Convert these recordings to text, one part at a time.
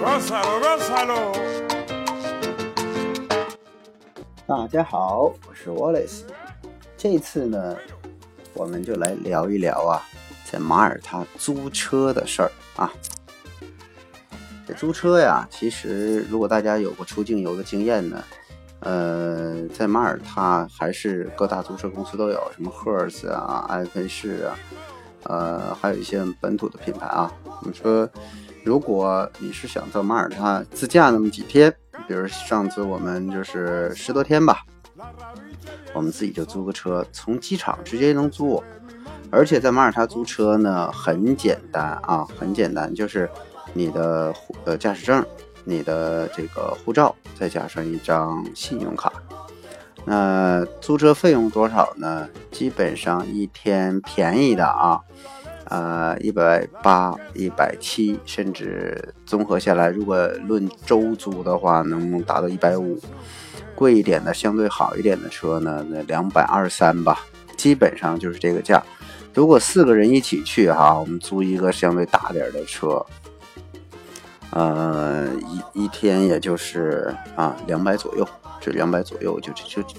gózalo, gózalo. 大家好，我是 Wallace。这次呢，我们就来聊一聊啊，在马耳他租车的事儿啊。这租车呀，其实如果大家有过出境游的经验呢，呃，在马耳他还是各大租车公司都有，什么赫尔斯啊、埃芬仕啊，呃，还有一些本土的品牌啊。我们说，如果你是想在马耳他自驾那么几天，比如上次我们就是十多天吧，我们自己就租个车，从机场直接能租，而且在马耳他租车呢很简单啊，很简单，就是你的呃驾驶证、你的这个护照，再加上一张信用卡。那租车费用多少呢？基本上一天便宜的啊，呃，一百八、一百七，甚至综合下来，如果论周租的话，能达到一百五。贵一点的、相对好一点的车呢，那两百二三吧，基本上就是这个价。如果四个人一起去哈，我们租一个相对大点的车，呃，一一天也就是啊两百左右，这两百左右就就就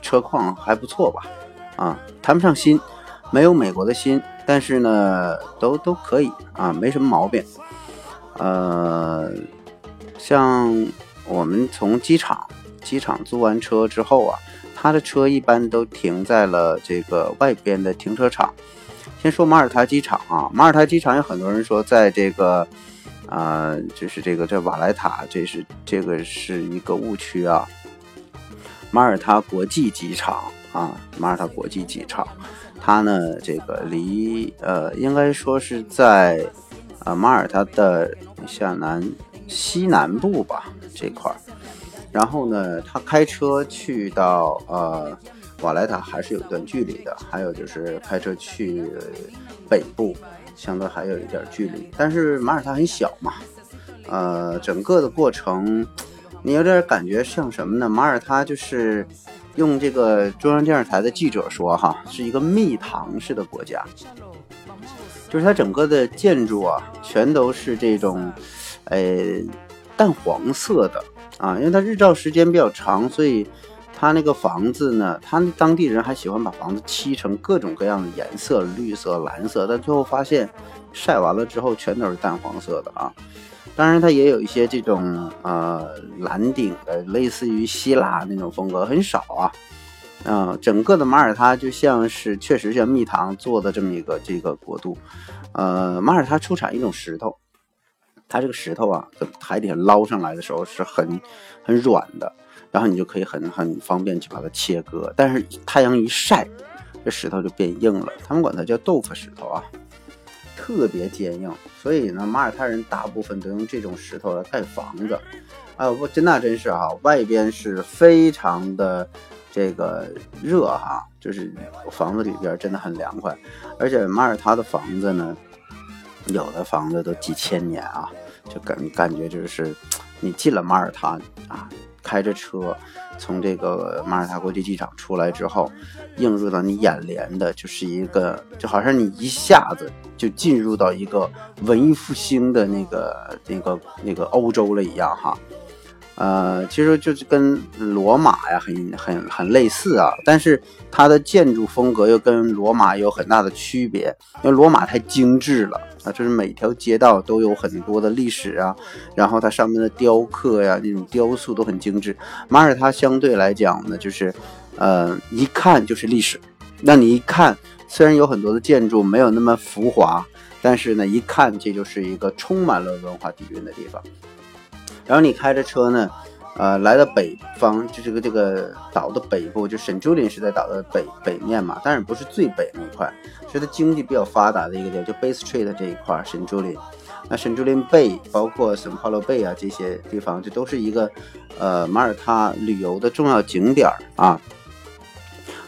车况还不错吧，啊，谈不上新，没有美国的新，但是呢，都都可以啊，没什么毛病。呃，像我们从机场机场租完车之后啊，他的车一般都停在了这个外边的停车场。先说马耳他机场啊，马耳他机场有很多人说在这个。啊，就是这个这瓦莱塔，这是这个是一个误区啊。马耳他国际机场啊，马耳他国际机场，它呢这个离呃应该说是在呃马耳他的向南西南部吧这块儿。然后呢，他开车去到呃瓦莱塔还是有一段距离的，还有就是开车去北部。相对还有一点距离，但是马耳他很小嘛，呃，整个的过程你有点感觉像什么呢？马耳他就是用这个中央电视台的记者说哈，是一个蜜糖式的国家，就是它整个的建筑啊，全都是这种，呃，淡黄色的啊，因为它日照时间比较长，所以。它那个房子呢？它当地人还喜欢把房子漆成各种各样的颜色，绿色、蓝色。但最后发现，晒完了之后全都是淡黄色的啊。当然，它也有一些这种呃蓝顶的，类似于希腊那种风格，很少啊。嗯，整个的马耳他就像是确实像蜜糖做的这么一个这个国度。呃，马耳他出产一种石头，它这个石头啊，在海底下捞上来的时候是很很软的。然后你就可以很很方便去把它切割，但是太阳一晒，这石头就变硬了。他们管它叫豆腐石头啊，特别坚硬。所以呢，马耳他人大部分都用这种石头来盖房子。啊，不，真那真是啊，外边是非常的这个热哈，就是房子里边真的很凉快。而且马耳他的房子呢，有的房子都几千年啊，就感感觉就是你进了马耳他啊。开着车从这个马耳他国际机场出来之后，映入到你眼帘的就是一个，就好像你一下子就进入到一个文艺复兴的那个、那个、那个欧洲了一样哈。呃，其实就是跟罗马呀很、很、很类似啊，但是它的建筑风格又跟罗马有很大的区别，因为罗马太精致了。啊，就是每条街道都有很多的历史啊，然后它上面的雕刻呀，那种雕塑都很精致。马耳他相对来讲呢，就是，呃，一看就是历史。那你一看，虽然有很多的建筑没有那么浮华，但是呢，一看这就是一个充满了文化底蕴的地方。然后你开着车呢。呃，来到北方，就这个这个岛的北部，就圣朱林是在岛的北北面嘛，但是不是最北那一块，是它经济比较发达的一个地，就 Bay Street 这一块，圣朱林。那圣朱林贝包括圣帕罗贝啊这些地方，这都是一个呃马耳他旅游的重要景点啊。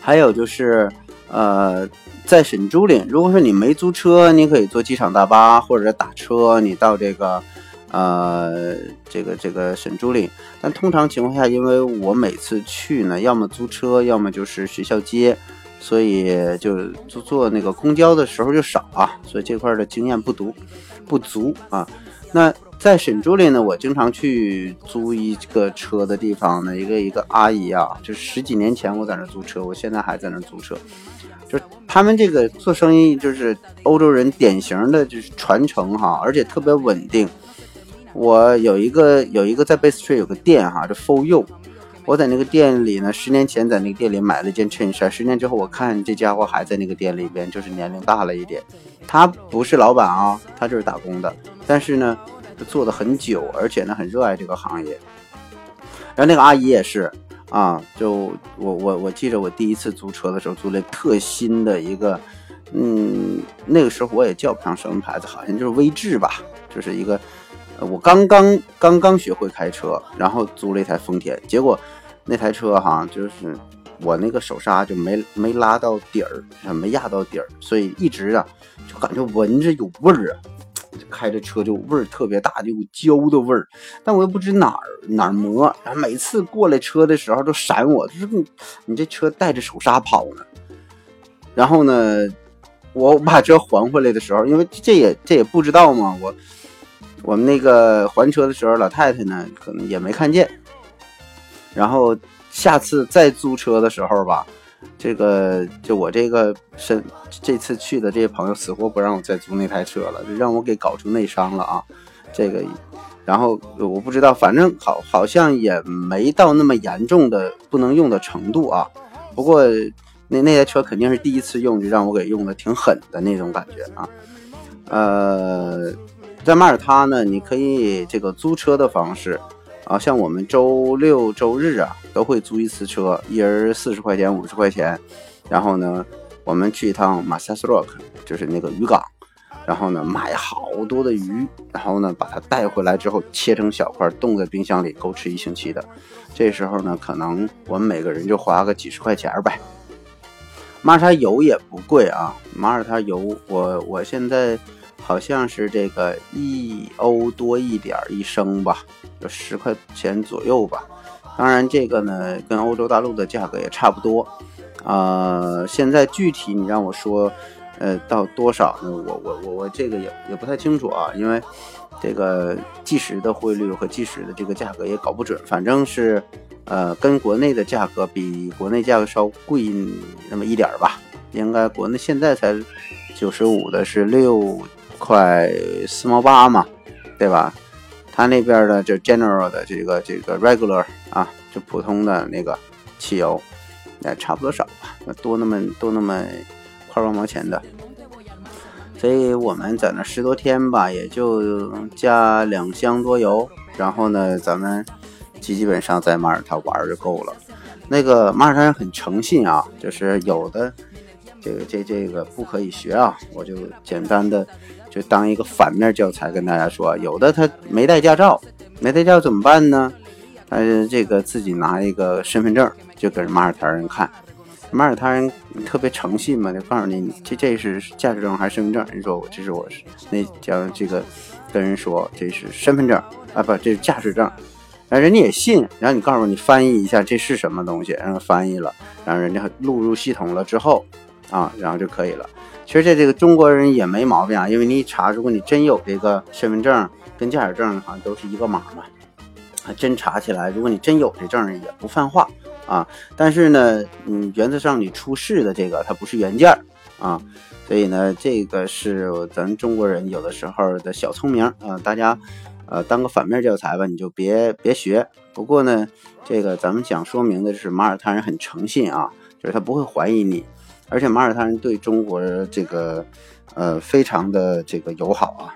还有就是呃，在圣朱林，如果说你没租车，你可以坐机场大巴或者打车，你到这个。呃，这个这个沈朱岭，但通常情况下，因为我每次去呢，要么租车，要么就是学校接，所以就坐坐那个公交的时候就少啊，所以这块的经验不足不足啊。那在沈珠里呢，我经常去租一个车的地方呢，一个一个阿姨啊，就十几年前我在那租车，我现在还在那租车。就他们这个做生意，就是欧洲人典型的就是传承哈，而且特别稳定。我有一个有一个在 Bay Street 有个店哈，叫 For You。我在那个店里呢，十年前在那个店里买了一件衬衫，十年之后我看这家伙还在那个店里边，就是年龄大了一点。他不是老板啊，他就是打工的，但是呢。他做的很久，而且呢很热爱这个行业。然后那个阿姨也是啊，就我我我记着我第一次租车的时候租了特新的一个，嗯，那个时候我也叫不上什么牌子，好像就是威志吧，就是一个我刚刚刚刚学会开车，然后租了一台丰田，结果那台车哈就是我那个手刹就没没拉到底儿，没压到底儿，所以一直啊就感觉闻着有味儿啊。开着车就味儿特别大，就有焦的味儿，但我又不知哪儿哪儿磨，然后每次过来车的时候都闪我，就是你你这车带着手刹跑呢。然后呢，我把车还回来的时候，因为这也这也不知道嘛，我我们那个还车的时候，老太太呢可能也没看见。然后下次再租车的时候吧。这个就我这个是这次去的这些朋友死活不让我再租那台车了，就让我给搞出内伤了啊！这个，然后我不知道，反正好好像也没到那么严重的不能用的程度啊。不过那那台车肯定是第一次用，就让我给用的挺狠的那种感觉啊。呃，在马耳他呢，你可以这个租车的方式。啊，像我们周六周日啊，都会租一次车，一人四十块钱、五十块钱。然后呢，我们去一趟马萨斯洛克，就是那个渔港。然后呢，买好多的鱼，然后呢，把它带回来之后，切成小块，冻在冰箱里，够吃一星期的。这时候呢，可能我们每个人就花个几十块钱呗。马耳他油也不贵啊，马耳他油，我我现在。好像是这个一欧多一点一升吧，就十块钱左右吧。当然，这个呢跟欧洲大陆的价格也差不多。啊，现在具体你让我说，呃，到多少呢？我我我我这个也也不太清楚啊，因为这个计时的汇率和计时的这个价格也搞不准。反正是，呃，跟国内的价格比国内价格稍贵那么一点吧。应该国内现在才九十五的是六。块四毛八嘛，对吧？他那边的就 general 的这个这个 regular 啊，就普通的那个汽油，也差不多少吧，多那么多那么块八毛钱的。所以我们在那十多天吧，也就加两箱多油，然后呢，咱们基基本上在马耳他玩就够了。那个马耳他人很诚信啊，就是有的这个这这个不可以学啊，我就简单的。就当一个反面教材跟大家说，有的他没带驾照，没带驾照怎么办呢？呃，这个自己拿一个身份证，就给马耳他人看。马耳他人特别诚信嘛，就告诉你这这是驾驶证还是身份证？人说我这是我那叫这个跟人说这是身份证啊，不这是驾驶证，然后人家也信，然后你告诉你翻译一下这是什么东西，然后翻译了，然后人家录入系统了之后啊，然后就可以了。其实这这个中国人也没毛病啊，因为你一查，如果你真有这个身份证跟驾驶证好像都是一个码嘛，还真查起来，如果你真有这证也不犯话啊。但是呢，嗯，原则上你出示的这个它不是原件啊，所以呢，这个是咱中国人有的时候的小聪明啊。大家呃当个反面教材吧，你就别别学。不过呢，这个咱们想说明的是，马耳他人很诚信啊，就是他不会怀疑你。而且马耳他人对中国这个，呃，非常的这个友好啊。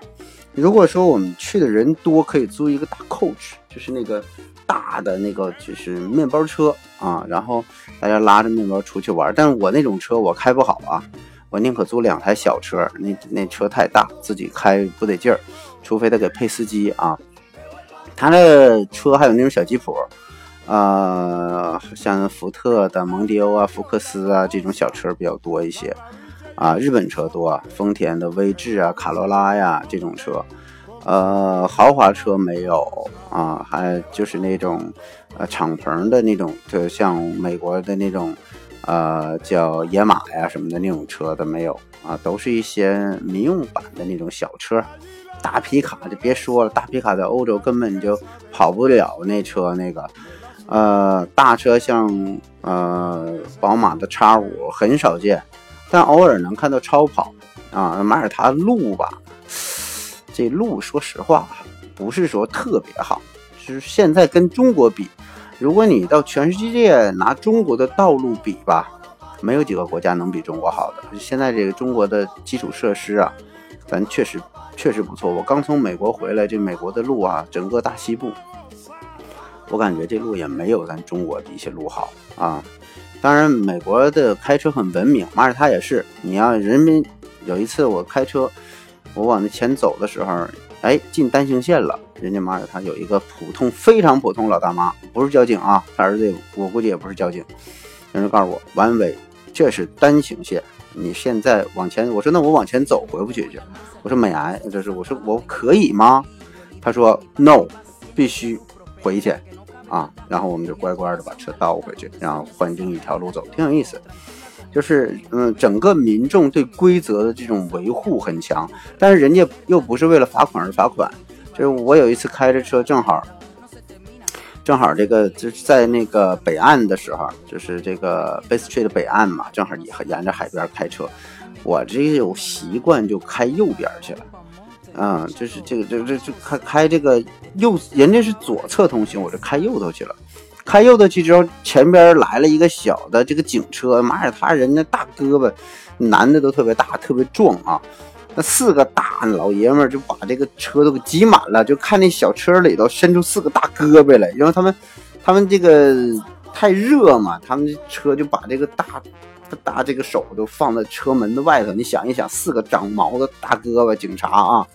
如果说我们去的人多，可以租一个大 coach，就是那个大的那个就是面包车啊，然后大家拉着面包出去玩。但是我那种车我开不好啊，我宁可租两台小车，那那车太大，自己开不得劲儿，除非他给配司机啊。他的车还有那种小吉普。呃，像福特的蒙迪欧啊、福克斯啊这种小车比较多一些，啊，日本车多，丰田的威志啊、卡罗拉呀这种车，呃，豪华车没有啊，还就是那种呃敞篷的那种，就像美国的那种，呃，叫野马呀什么的那种车的没有啊，都是一些民用版的那种小车，大皮卡就别说了，大皮卡在欧洲根本就跑不了那车那个，呃，大车像呃宝马的叉五很少见，但偶尔能看到超跑啊。马耳他路吧，这路说实话不是说特别好，就是现在跟中国比，如果你到全世界拿中国的道路比吧。没有几个国家能比中国好的。现在这个中国的基础设施啊，咱确实确实不错。我刚从美国回来，这美国的路啊，整个大西部，我感觉这路也没有咱中国的一些路好啊。当然，美国的开车很文明，马耳他也是。你要人民有一次我开车，我往那前走的时候，哎，进单行线了。人家马耳他有一个普通非常普通老大妈，不是交警啊，他儿子我估计也不是交警，人家告诉我完尾。这是单行线，你现在往前，我说那我往前走回不去去，我说美癌，这是我说我可以吗？他说 no，必须回去啊，然后我们就乖乖的把车倒回去，然后换另一条路走，挺有意思。就是嗯，整个民众对规则的这种维护很强，但是人家又不是为了罚款而罚款。就是我有一次开着车，正好。正好这个就是在那个北岸的时候，就是这个 Bay Street 的北岸嘛，正好也沿着海边开车。我这有习惯就开右边去了，嗯，就是这个这这就开开这个右，人家是左侧通行，我就开右头去了。开右头去之后，前边来了一个小的这个警车，马耳他人家大胳膊，男的都特别大，特别壮啊。那四个大老爷们就把这个车都给挤满了，就看那小车里头伸出四个大胳膊来，因为他们，他们这个太热嘛，他们车就把这个大，搭这个手都放在车门的外头。你想一想，四个长毛的大胳膊警察啊，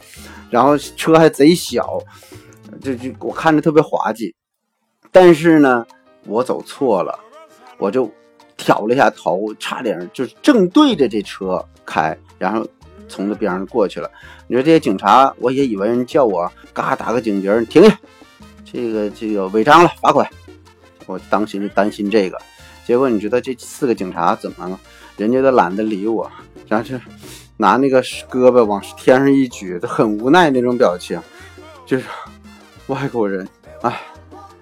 然后车还贼小，就就我看着特别滑稽。但是呢，我走错了，我就挑了一下头，差点就正对着这车开，然后。从这边上过去了，你说这些警察，我也以为人叫我，嘎打个警铃，停下，这个这个违章了，罚款。我当时就担心这个，结果你知道这四个警察怎么了？人家都懒得理我，然后就拿那个胳膊往天上一举，他很无奈那种表情，就是外国人，哎，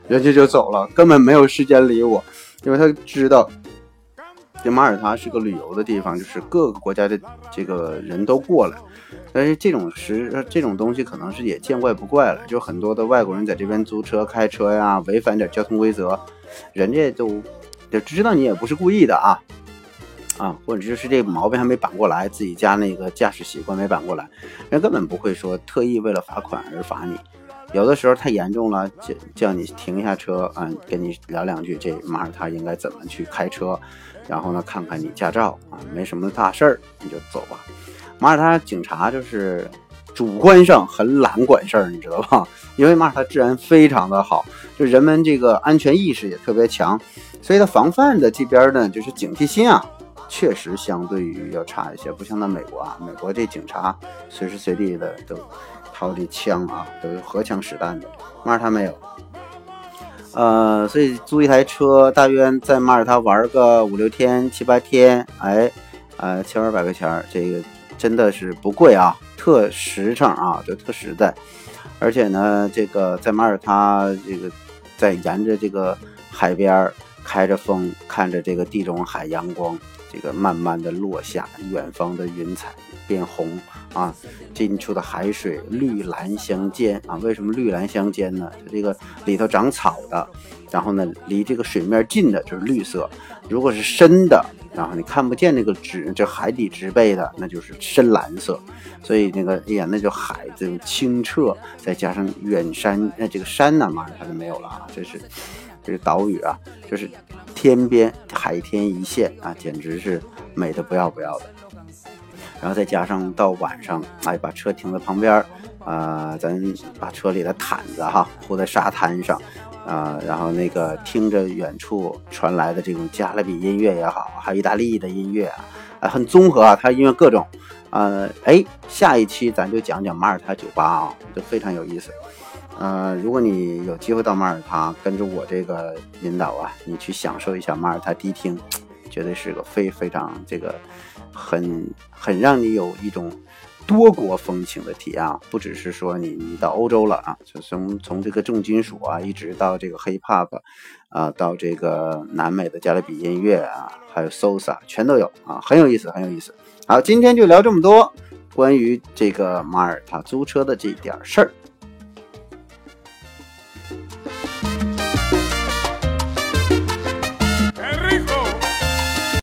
人家就走了，根本没有时间理我，因为他知道。这马耳他是个旅游的地方，就是各个国家的这个人都过来，但是这种时这种东西可能是也见怪不怪了。就很多的外国人在这边租车开车呀，违反点交通规则，人家都就知道你也不是故意的啊啊，或者就是这毛病还没板过来，自己家那个驾驶习惯没板过来，人根本不会说特意为了罚款而罚你。有的时候太严重了，叫叫你停一下车啊，跟你聊两句，这马耳他应该怎么去开车。然后呢，看看你驾照啊，没什么大事儿，你就走吧。马耳他警察就是主观上很懒管事儿，你知道吧？因为马耳他治安非常的好，就人们这个安全意识也特别强，所以它防范的这边呢，就是警惕心啊，确实相对于要差一些，不像那美国啊，美国这警察随时随地的都掏的枪啊，都是荷枪实弹的，马耳他没有。呃，所以租一台车，大约在马耳他玩个五六天、七八天，哎，呃，千二百块钱，这个真的是不贵啊，特实诚啊，就特实在。而且呢，这个在马耳他，这个在沿着这个海边开着风，看着这个地中海阳光，这个慢慢的落下，远方的云彩变红。啊，近处的海水绿蓝相间啊，为什么绿蓝相间呢？它这个里头长草的，然后呢，离这个水面近的就是绿色，如果是深的，然后你看不见那个植，就海底植被的，那就是深蓝色。所以那个，哎呀，那就海这种清澈，再加上远山，那这个山呢，马上它就没有了啊，这是这是岛屿啊，就是天边海天一线啊，简直是美的不要不要的。然后再加上到晚上，哎，把车停在旁边儿，啊，咱把车里的毯子哈铺在沙滩上，啊，然后那个听着远处传来的这种加勒比音乐也好，还有意大利的音乐啊，很综合啊，它音乐各种，呃，哎，下一期咱就讲讲马耳他酒吧啊，就非常有意思，呃，如果你有机会到马耳他，跟着我这个引导啊，你去享受一下马耳他迪厅，绝对是个非非常这个。很很让你有一种多国风情的体验啊，不只是说你你到欧洲了啊，就从从这个重金属啊，一直到这个 hip hop 啊，到这个南美的加勒比音乐啊，还有 salsa 全都有啊，很有意思，很有意思。好，今天就聊这么多关于这个马耳他租车的这点事儿。